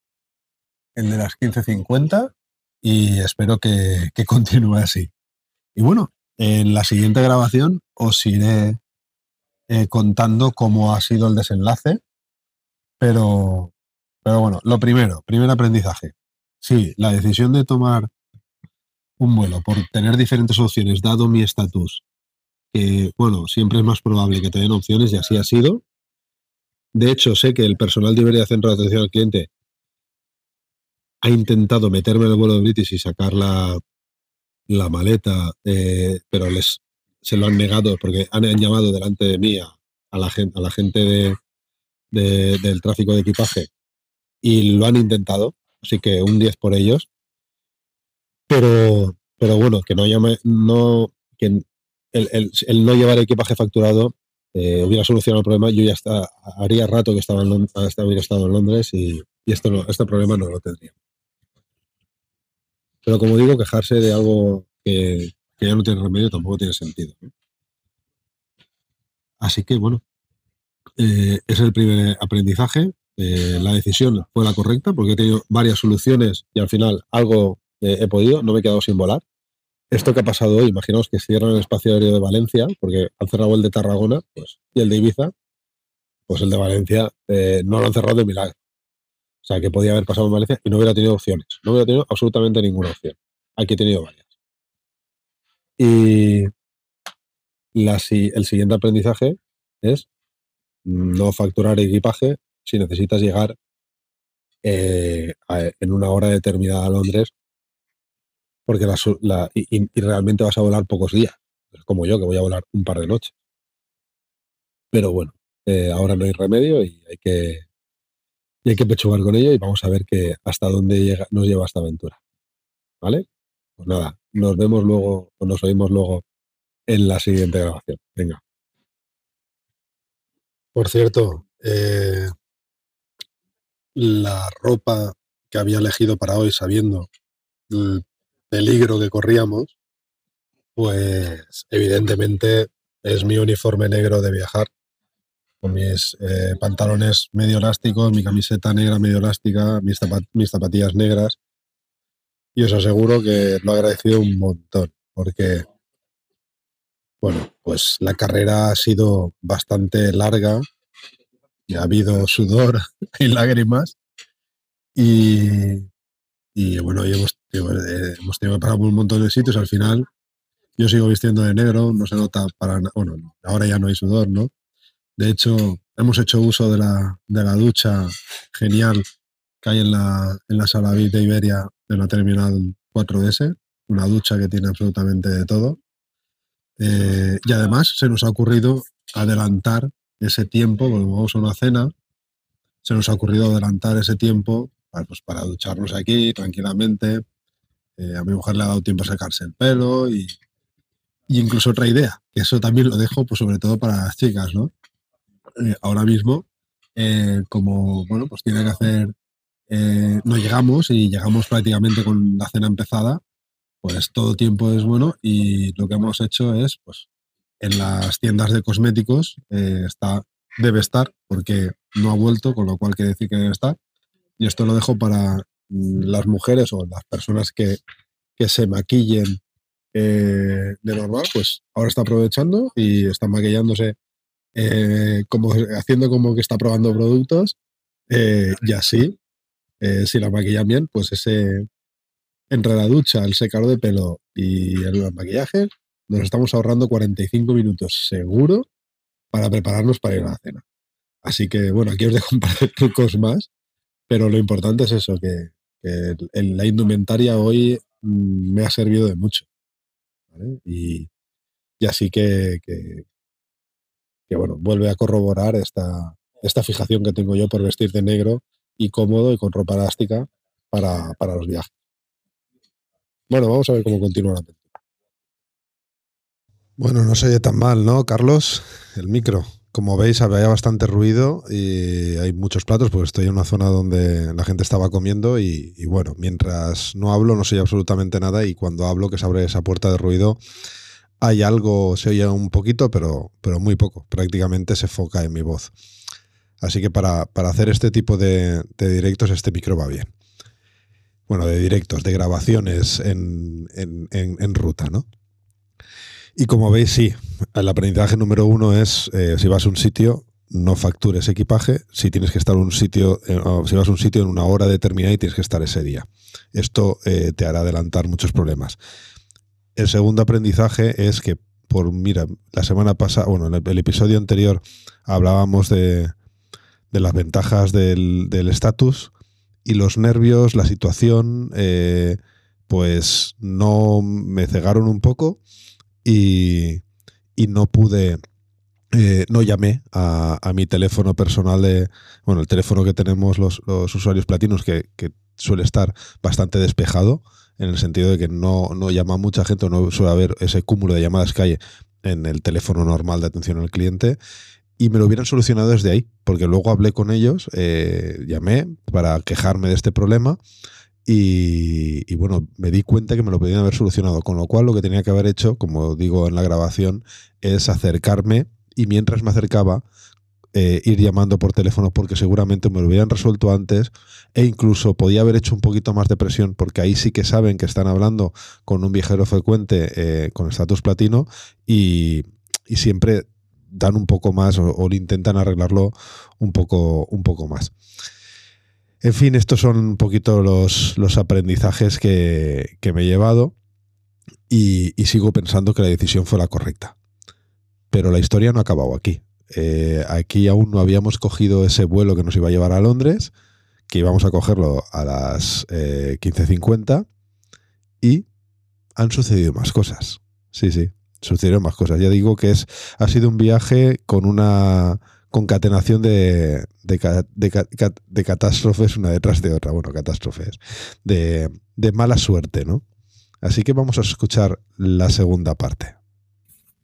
Speaker 6: el de las 15.50, y espero que, que continúe así. Y bueno, en la siguiente grabación os iré eh, contando cómo ha sido el desenlace, pero, pero bueno, lo primero, primer aprendizaje. Sí, la decisión de tomar un vuelo por tener diferentes opciones, dado mi estatus, que, bueno, siempre es más probable que te den opciones y así ha sido. De hecho, sé que el personal de Iberia Centro de Atención al Cliente ha intentado meterme en el vuelo de British y sacar la, la maleta, eh, pero les se lo han negado porque han, llamado delante de mí a, la, gente, a la gente de, de, del tráfico de equipaje y lo han intentado, así que un 10 por ellos. Pero, pero bueno, que no llame, no, que el- el no llevar equipaje facturado eh, hubiera solucionado el problema. Yo ya está, haría rato que estaba en Lon- hasta hubiera estado en Londres y, y esto este problema no lo tendría. Pero como digo, quejarse de algo que, ya no tiene remedio tampoco tiene sentido. Así que bueno, eh, es el primer aprendizaje. Eh, la decisión fue la correcta porque he tenido varias soluciones y al final algo eh, he podido, no me he quedado sin volar. Esto que ha pasado hoy, imaginaos que cierran el espacio aéreo de Valencia, porque han cerrado el de Tarragona pues, y el de Ibiza, pues el de Valencia eh, no lo han cerrado de milagro. O sea, que podía haber pasado en Valencia y no hubiera tenido opciones. No hubiera tenido absolutamente ninguna opción. Aquí he tenido varias. Y la si- el siguiente aprendizaje es no facturar equipaje si necesitas llegar eh, en una hora determinada a Londres, porque la, y, realmente vas a volar pocos días, como yo, que voy a volar un par de noches. Pero bueno, eh, ahora no hay remedio y hay que, y hay que pechugar con ello y vamos a ver que hasta dónde llega, nos lleva esta aventura. ¿Vale? Pues nada, nos vemos luego o nos oímos luego en la siguiente grabación. Venga. Por cierto, eh, la ropa que había elegido para hoy, sabiendo el peligro que corríamos, pues evidentemente es mi uniforme negro de viajar, con mis eh, pantalones medio elásticos, mi camiseta negra medio elástica, mis, mis zapatillas negras. Y os aseguro que lo he agradecido un montón, porque, bueno, pues la carrera ha sido bastante larga y ha habido sudor y lágrimas. Y, y bueno, y hemos, eh, hemos tenido que parar por un montón de sitios. Al final, yo sigo vistiendo de negro, no se nota para nada. Bueno, ahora ya no hay sudor, ¿no? De hecho, hemos hecho uso de la, de la ducha genial que hay en la, en la sala VIP de Iberia, en la terminal 4DS. Una ducha que tiene absolutamente de todo. Eh, y además se nos ha ocurrido adelantar ese tiempo, cuando vamos a una cena, se nos ha ocurrido adelantar ese tiempo pues, para ducharnos aquí tranquilamente. Eh, a mi mujer le ha dado tiempo a sacarse el pelo y, y incluso otra idea, eso también lo dejo pues, sobre todo para las chicas, ¿no? Eh, ahora mismo, eh, como bueno, pues tiene que hacer, no llegamos y llegamos prácticamente con la cena empezada, pues todo tiempo es bueno y lo que hemos hecho es, pues, en las tiendas de cosméticos está, debe estar, porque no ha vuelto, con lo cual quiere decir que debe estar. Y esto lo dejo para las mujeres o las personas que, que se maquillen eh, de normal, pues ahora está aprovechando y está maquillándose eh, como, haciendo como que está probando productos eh, y así, eh, si la maquillan bien, pues ese entre la ducha, el secador de pelo y el maquillaje, nos estamos ahorrando 45 minutos seguro para prepararnos para ir a la cena. Así que, bueno, aquí os dejo un par de trucos más, pero lo importante es eso, que, que la indumentaria hoy mm, me ha servido de mucho. Y, así que, que, bueno, vuelve a corroborar esta, esta fijación que tengo yo por vestir de negro y cómodo y con ropa elástica para, para los viajes. Bueno, vamos a ver cómo continúa la aventura.
Speaker 5: Bueno, no se oye tan mal, ¿no, Carlos? El micro. Como veis, había bastante ruido y hay muchos platos porque estoy en una zona donde la gente estaba comiendo y, bueno, mientras no hablo no se oye absolutamente nada y cuando hablo que se abre esa puerta de ruido hay algo, se oye un poquito, pero, pero muy poco. Prácticamente se foca en mi voz. Así que para, para hacer este tipo de, de directos este micro va bien. Bueno, de directos, de grabaciones en, en, en, en ruta, ¿no? Y como veis, sí, el aprendizaje número uno es, eh, si vas a un sitio, no factures equipaje, si tienes que estar un sitio, eh, si vas a un sitio en una hora determinada y tienes que estar ese día. Esto eh, te hará adelantar muchos problemas. El segundo aprendizaje es que, por, mira, la semana pasada, bueno, en el, episodio anterior hablábamos de, de las ventajas del del estatus y los nervios, la situación, eh, pues no me cegaron un poco y, no pude, eh, no llamé a, mi teléfono personal de, bueno, el teléfono que tenemos los, usuarios platinos que, que, suele estar bastante despejado en el sentido de que no, no llama mucha gente, no suele haber ese cúmulo de llamadas que hay en el teléfono normal de atención al cliente y me lo hubieran solucionado desde ahí, porque luego hablé con ellos, eh, llamé para quejarme de este problema y, bueno, me di cuenta que me lo podían haber solucionado, con lo cual lo que tenía que haber hecho, como digo en la grabación, es acercarme y mientras me acercaba, eh, ir llamando por teléfono porque seguramente me lo hubieran resuelto antes e incluso podía haber hecho un poquito más de presión porque ahí sí que saben que están hablando con un viajero frecuente eh, con estatus platino y, y, siempre dan un poco más o, o, intentan arreglarlo un poco, un poco más. En fin, estos son un poquito los, los aprendizajes que, que, me he llevado y, sigo pensando que la decisión fue la correcta. Pero la historia no ha acabado aquí. Eh, aquí aún no habíamos cogido ese vuelo que nos iba a llevar a Londres, que íbamos a cogerlo a las eh, 15.50 y han sucedido más cosas. Sí, sí, sucedieron más cosas. Ya digo que es, ha sido un viaje con una concatenación de, de, de, de catástrofes una detrás de otra. Bueno, catástrofes. De, de mala suerte, ¿no? Así que vamos a escuchar la segunda parte.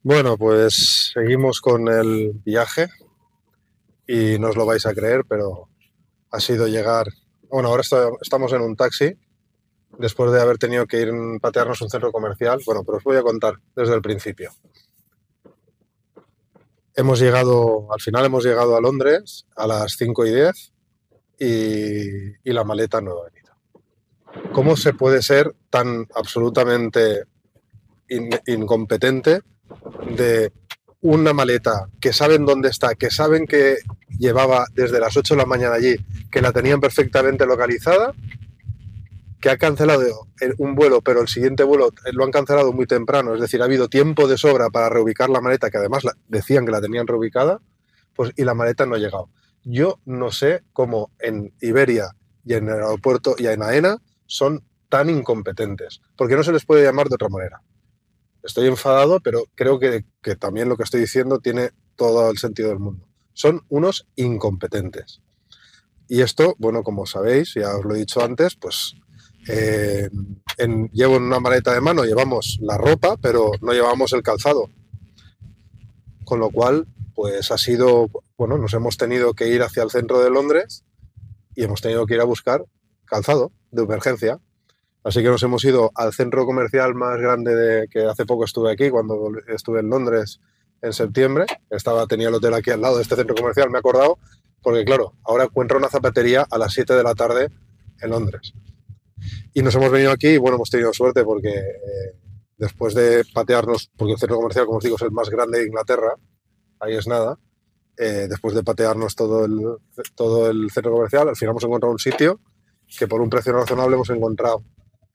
Speaker 6: Bueno, pues seguimos con el viaje y no os lo vais a creer, pero ha sido llegar. Bueno, ahora estamos en un taxi después de haber tenido que ir a patearnos un centro comercial. Bueno, pero os voy a contar desde el principio. Hemos llegado, al final hemos llegado a Londres a las 5 y 10 y, la maleta no ha venido. ¿Cómo se puede ser tan absolutamente in, incompetente de una maleta que saben dónde está, que saben que llevaba desde las 8 de la mañana allí, que la tenían perfectamente localizada, que ha cancelado un vuelo, pero el siguiente vuelo lo han cancelado muy temprano, es decir, ha habido tiempo de sobra para reubicar la maleta, que además decían que la tenían reubicada, pues y la maleta no ha llegado. Yo no sé cómo en Iberia y en el aeropuerto y en AENA son tan incompetentes, porque no se les puede llamar de otra manera. Estoy enfadado, pero creo que, que, también lo que estoy diciendo tiene todo el sentido del mundo. Son unos incompetentes. Y esto, bueno, como sabéis, ya os lo he dicho antes, pues eh, en, llevo una maleta de mano, llevamos la ropa, pero no llevamos el calzado. Con lo cual, pues ha sido, bueno, nos hemos tenido que ir hacia el centro de Londres y hemos tenido que ir a buscar calzado de emergencia. Así que nos hemos ido al centro comercial más grande de, que hace poco estuve aquí, cuando estuve en Londres en septiembre. Estaba, tenía el hotel aquí al lado de este centro comercial, me he acordado, porque claro, ahora encuentro una zapatería a las 7 de la tarde en Londres. Y nos hemos venido aquí y bueno, hemos tenido suerte porque eh, después de patearnos, porque el centro comercial, como os digo, es el más grande de Inglaterra, ahí es nada, eh, después de patearnos todo el, todo el centro comercial, al final hemos encontrado un sitio que por un precio razonable hemos encontrado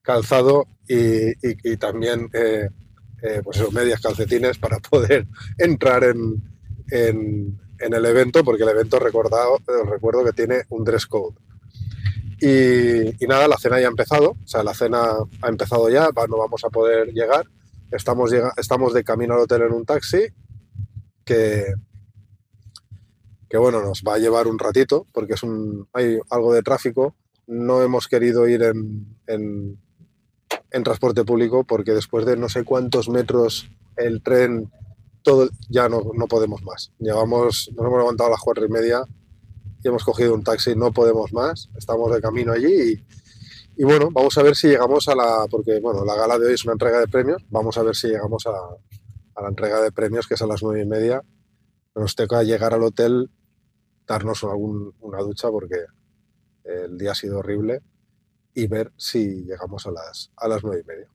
Speaker 6: calzado y, y, y también eh, eh, pues eso, medias calcetines para poder entrar en, en, en, el evento, porque el evento recordado, recuerdo que tiene un dress code. Y, nada, la cena ya ha empezado, o sea, la cena ha empezado ya, no vamos a poder llegar. Estamos, llega, estamos de camino al hotel en un taxi que, que, bueno, nos va a llevar un ratito, porque es un, hay algo de tráfico. No hemos querido ir en, en en transporte público porque después de no sé cuántos metros el tren, todo ya no, no podemos más. Llevamos, nos hemos levantado a las cuatro y media y hemos cogido un taxi, no podemos más, estamos de camino allí y, bueno, vamos a ver si llegamos a la, porque bueno, la gala de hoy es una entrega de premios, vamos a ver si llegamos a, a la entrega de premios que es a las nueve y media. Nos toca llegar al hotel, darnos algún, una ducha porque el día ha sido horrible y ver si llegamos a las, a las nueve y media.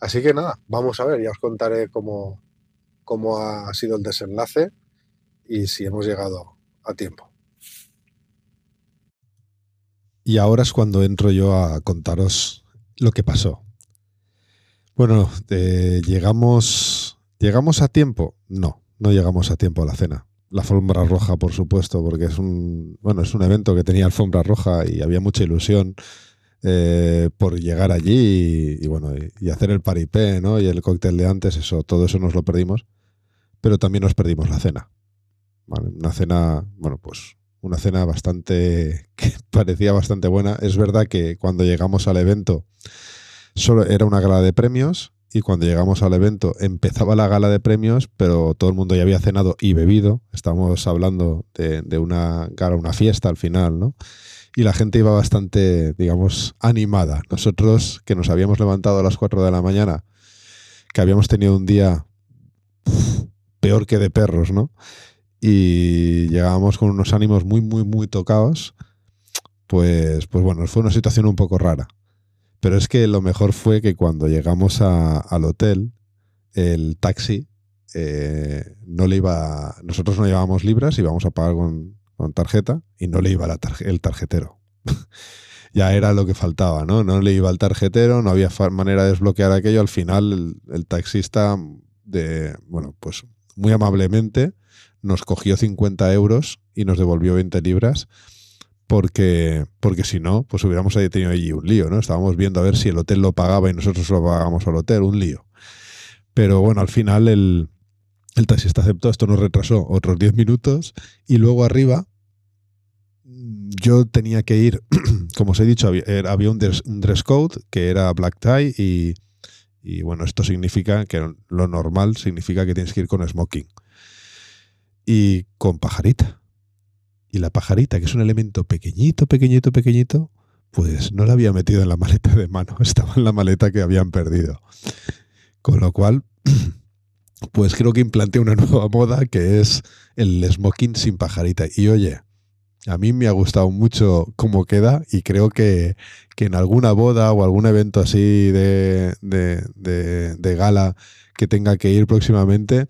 Speaker 6: Así que nada, vamos a ver, ya os contaré cómo, cómo ha sido el desenlace y si hemos llegado a tiempo.
Speaker 5: Y ahora es cuando entro yo a contaros lo que pasó. Bueno, eh, llegamos, llegamos a tiempo. No, no llegamos a tiempo a la cena la alfombra roja, por supuesto, porque es un, bueno, es un evento que tenía alfombra roja y había mucha ilusión eh, por llegar allí y, bueno, y, y, hacer el paripé, ¿no? Y el cóctel de antes, eso, todo eso nos lo perdimos. Pero también nos perdimos la cena. Una cena, bueno, pues una cena bastante, que parecía bastante buena. Es verdad que cuando llegamos al evento solo era una gala de premios y cuando llegamos al evento empezaba la gala de premios, pero todo el mundo ya había cenado y bebido. Estamos hablando de, una gala, una fiesta al final, ¿no? Y la gente iba bastante, digamos, animada. Nosotros, que nos habíamos levantado a las 4 de la mañana, que habíamos tenido un día peor que de perros, ¿no? Y llegábamos con unos ánimos muy, muy, muy tocados. Pues, pues bueno, fue una situación un poco rara. Pero es que lo mejor fue que cuando llegamos al hotel, el taxi eh, no le iba. Nosotros no llevábamos libras, íbamos a pagar con, con tarjeta y no le iba el tarjetero. ya era lo que faltaba, ¿no? No le iba el tarjetero, no había manera de desbloquear aquello. Al final, el, el taxista, de, bueno, pues muy amablemente nos cogió 50 euros y nos devolvió 20 libras porque, porque si no, pues hubiéramos tenido allí un lío, ¿no? Estábamos viendo a ver si el hotel lo pagaba y nosotros lo pagábamos al hotel, un lío. Pero bueno, al final el, taxista aceptó, esto nos retrasó otros 10 minutos y luego arriba yo tenía que ir, como os he dicho, había un, dress, un dress code que era black tie y, y bueno, esto significa que lo normal significa que tienes que ir con smoking y con pajarita. Y la pajarita, que es un elemento pequeñito, pequeñito, pequeñito, pues no la había metido en la maleta de mano, estaba en la maleta que habían perdido. Con lo cual, pues creo que implanté una nueva moda que es el smoking sin pajarita. Y oye, a mí me ha gustado mucho cómo queda y creo que, que en alguna boda o algún evento así de, de, de- de gala que tenga que ir próximamente,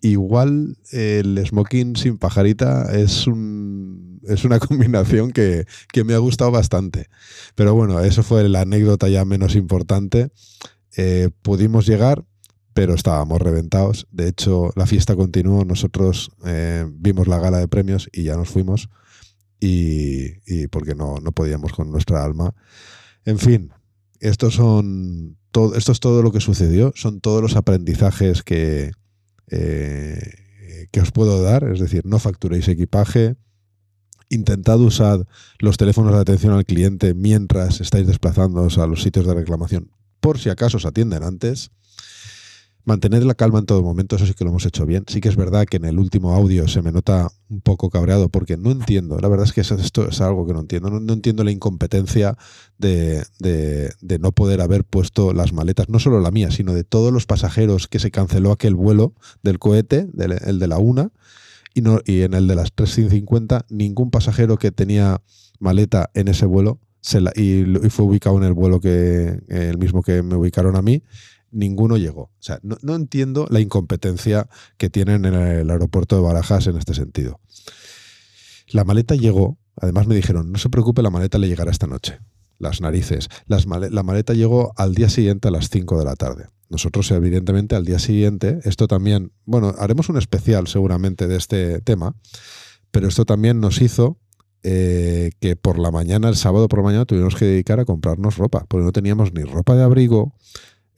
Speaker 5: igual el smoking sin pajarita es, un, es una combinación que, que me ha gustado bastante. Pero bueno, eso fue la anécdota ya menos importante. Eh, pudimos llegar, pero estábamos reventados. De hecho, la fiesta continuó. Nosotros eh, vimos la gala de premios y ya nos fuimos. Y, porque no, no podíamos con nuestra alma. En fin, estos son todo, esto es todo lo que sucedió. Son todos los aprendizajes que, eh, que os puedo dar. Es decir, no facturéis equipaje. Intentad usar los teléfonos de atención al cliente mientras estáis desplazándoos a los sitios de reclamación, por si acaso os atienden antes. Mantened la calma en todo momento, eso sí que lo hemos hecho bien. Sí que es verdad que en el último audio se me nota un poco cabreado porque no entiendo, la verdad es que esto es algo que no entiendo, no, entiendo la incompetencia de, de- de no poder haber puesto las maletas, no solo la mía, sino de todos los pasajeros que se canceló aquel vuelo del cohete, el de la una, y, no, y en el de las 350 ningún pasajero que tenía maleta en ese vuelo se la- y, y fue ubicado en el vuelo que el mismo que me ubicaron a mí ninguno llegó. O sea, no, no entiendo la incompetencia que tienen en el aeropuerto de Barajas en este sentido. La maleta llegó, además me dijeron, no se preocupe, la maleta le llegará esta noche. Las narices. Las la maleta llegó al día siguiente a las 5 de la tarde. Nosotros, evidentemente, al día siguiente, esto también, bueno, haremos un especial seguramente de este tema, pero esto también nos hizo eh, que por la mañana, el sábado por la mañana, tuvimos que dedicar a comprarnos ropa, porque no teníamos ni ropa de abrigo,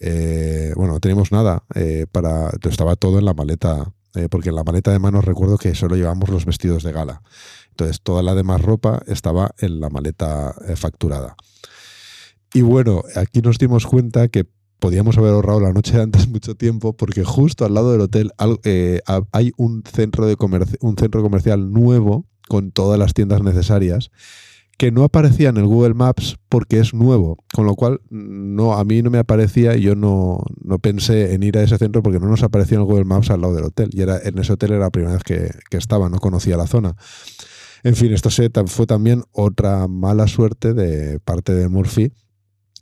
Speaker 5: eh, bueno, no teníamos nada eh, para. Estaba todo en la maleta, eh, porque en la maleta de manos recuerdo que solo llevamos los vestidos de gala. Entonces, toda la demás ropa estaba en la maleta facturada. Y bueno, aquí nos dimos cuenta que podíamos haber ahorrado la noche de antes mucho tiempo, porque justo al lado del hotel hay un centro, de un centro comercial nuevo con todas las tiendas necesarias que no aparecía en el Google Maps porque es nuevo, con lo cual no a mí no me aparecía y yo no, no pensé en ir a ese centro porque no nos aparecía en el Google Maps al lado del hotel y era en ese hotel era la primera vez que, que estaba, no conocía la zona. En fin, esto se- fue también otra mala suerte de parte de Murphy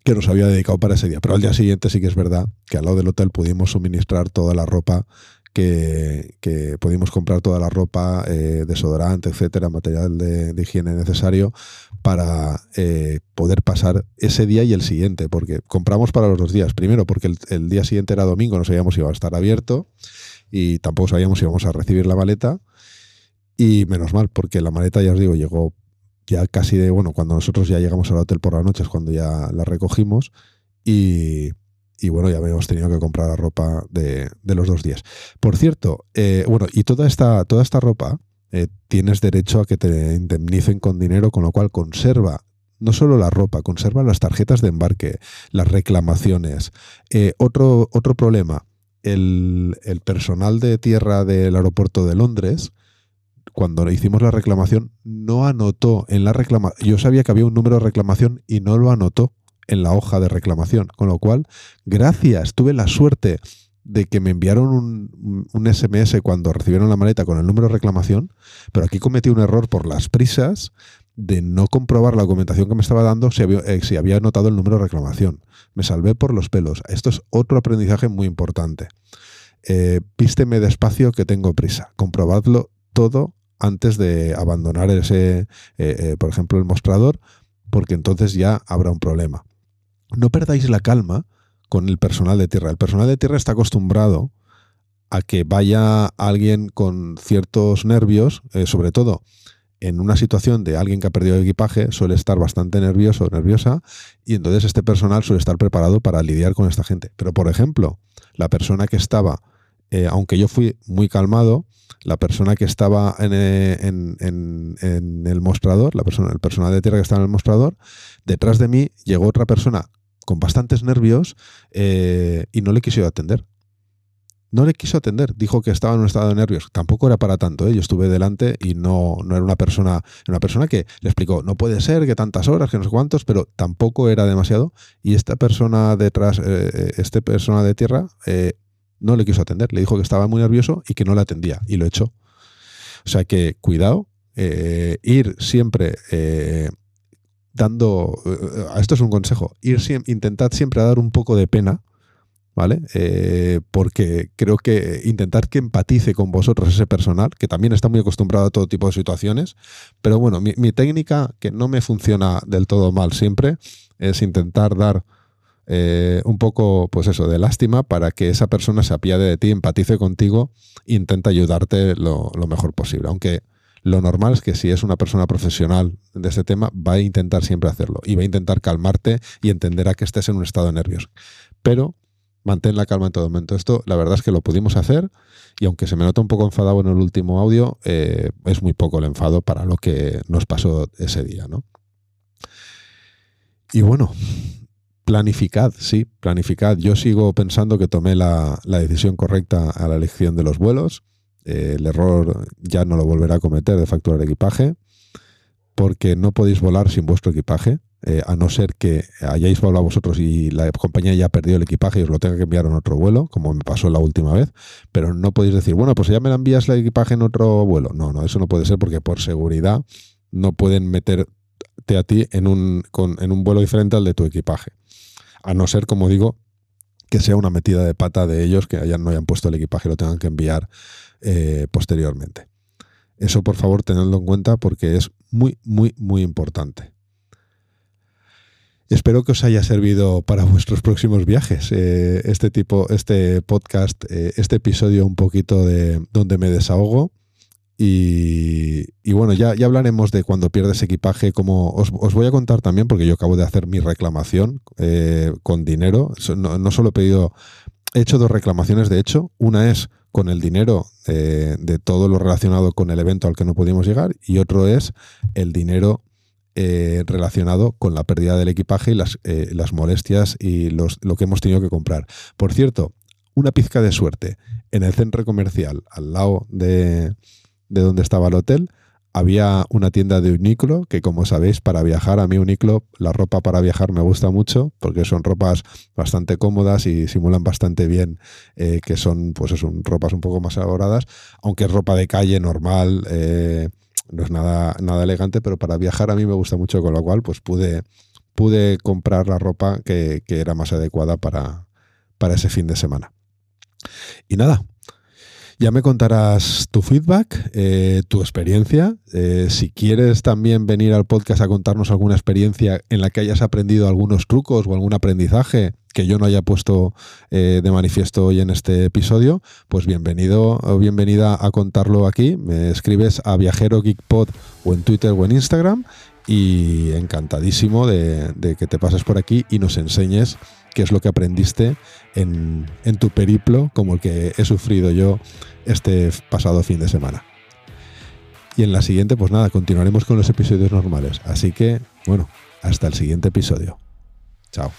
Speaker 5: que nos había dedicado para ese día. Pero al día siguiente sí que es verdad que al lado del hotel pudimos suministrar toda la ropa que, que pudimos comprar toda la ropa, eh, desodorante, etcétera, material de, higiene necesario para eh, poder pasar ese día y el siguiente, porque compramos para los dos días. Primero, porque el, el día siguiente era domingo, no sabíamos si iba a estar abierto y tampoco sabíamos si íbamos a recibir la maleta. Y menos mal, porque la maleta, ya os digo, llegó ya casi de, bueno, cuando nosotros ya llegamos al hotel por la noche es cuando ya la recogimos y, y bueno, ya habíamos tenido que comprar la ropa de, de los dos días. Por cierto, eh, bueno, y toda esta, toda esta ropa eh, tienes derecho a que te indemnicen con dinero, con lo cual conserva no solo la ropa, conserva las tarjetas de embarque, las reclamaciones. Eh, otro, otro problema, el, el personal de tierra del aeropuerto de Londres cuando hicimos la reclamación, no anotó en la reclamación. Yo sabía que había un número de reclamación y no lo anotó en la hoja de reclamación. Con lo cual, gracias, tuve la suerte de que me enviaron un, SMS cuando recibieron la maleta con el número de reclamación, pero aquí cometí un error por las prisas de no comprobar la documentación que me estaba dando si había, eh, el número de reclamación. Me salvé por los pelos. Esto es otro aprendizaje muy importante. Eh, písteme despacio que tengo prisa. Comprobadlo todo antes de abandonar ese, eh, eh, por ejemplo, el mostrador, porque entonces ya habrá un problema. No perdáis la calma con el personal de tierra. El personal de tierra está acostumbrado a que vaya alguien con ciertos nervios, eh, sobre todo en una situación de alguien que ha perdido el equipaje, suele estar bastante nervioso o nerviosa, y entonces este personal suele estar preparado para lidiar con esta gente. Pero, por ejemplo, la persona que estaba, aunque yo fui muy calmado, la persona que estaba eh, en, el mostrador, la persona, el personal de tierra que estaba en el mostrador, detrás de mí llegó otra persona con bastantes nervios eh, y no le quiso atender. No le quiso atender, dijo que estaba en un estado de nervios. Tampoco era para tanto, ¿eh? yo estuve delante y no, no era una persona, una persona que le explicó, no puede ser, que tantas horas, que no sé cuántos, pero tampoco era demasiado. Y esta persona detrás, este persona de tierra, no le quiso atender, le dijo que estaba muy nervioso y que no le atendía y lo echó. O sea que cuidado, eh, ir siempre eh, dando, eh, esto es un consejo, ir intentad siempre dar un poco de pena, ¿vale? porque creo que intentar que empatice con vosotros ese personal, que también está muy acostumbrado a todo tipo de situaciones, pero bueno, mi técnica, que no me funciona del todo mal siempre, es intentar dar eh, un poco, pues eso, de lástima para que esa persona se apiade de ti, empatice contigo e intente ayudarte lo, mejor posible. Aunque lo normal es que si es una persona profesional de ese tema, va a intentar siempre hacerlo y va a intentar calmarte y entenderá que estés en un estado de nervios. Pero mantén la calma en todo momento. Esto, la verdad es que lo pudimos hacer y aunque se me nota un poco enfadado en el último audio, eh, es muy poco el enfado para lo que nos pasó ese día, ¿no? Y bueno, Planificad, sí, planificad. Yo sigo pensando que tomé la, decisión correcta a la elección de los vuelos. Eh, el error ya no lo volverá a cometer de facturar equipaje, porque no podéis volar sin vuestro equipaje, eh, a no ser que hayáis volado vosotros y la compañía ya perdió el equipaje y os lo tenga que enviar en otro vuelo, como me pasó la última vez. Pero no podéis decir, bueno, pues ya me la envías el equipaje en otro vuelo. No, no, eso no puede ser porque por seguridad no pueden meterte a ti en un vuelo diferente al de tu equipaje a no ser, como digo, que sea una metida de pata de ellos que hayan, no hayan puesto el equipaje y lo tengan que enviar eh, posteriormente. Eso por favor tenedlo en cuenta porque es muy, muy, muy importante. Espero que os haya servido para vuestros próximos viajes eh, este tipo, este podcast, eh, este episodio un poquito de donde me desahogo. Y, bueno, ya, ya hablaremos de cuando pierdes equipaje, como os, voy a contar también, porque yo acabo de hacer mi reclamación eh, con dinero. No, solo he pedido, he hecho dos reclamaciones, de hecho. Una es con el dinero eh, de todo lo relacionado con el evento al que no pudimos llegar y otro es el dinero eh, relacionado con la pérdida del equipaje y las, las molestias y los, lo que hemos tenido que comprar. Por cierto, una pizca de suerte. En el centro comercial, al lado de de donde estaba el hotel, había una tienda de Uniqlo, que como sabéis, para viajar, a mí Uniqlo, la ropa para viajar me gusta mucho, porque son ropas bastante cómodas y simulan bastante bien eh, que son, pues son ropas un poco más elaboradas, aunque es ropa de calle normal, eh, no es nada, nada elegante, pero para viajar a mí me gusta mucho, con lo cual pues pude, pude comprar la ropa que, que era más adecuada para, para ese fin de semana. Y nada, ya me contarás tu feedback, eh, tu experiencia. Eh, si quieres también venir al podcast a contarnos alguna experiencia en la que hayas aprendido algunos trucos o algún aprendizaje que yo no haya puesto eh, de manifiesto hoy en este episodio, pues bienvenido o bienvenida a contarlo aquí. Me escribes a Viajero Geekpod o en Twitter o en Instagram y encantadísimo de, de que te pases por aquí y nos enseñes qué es lo que aprendiste en, tu periplo como el que he sufrido yo este pasado fin de semana. Y en la siguiente, pues nada, continuaremos con los episodios normales. Así que Bueno, hasta el siguiente episodio. Chao.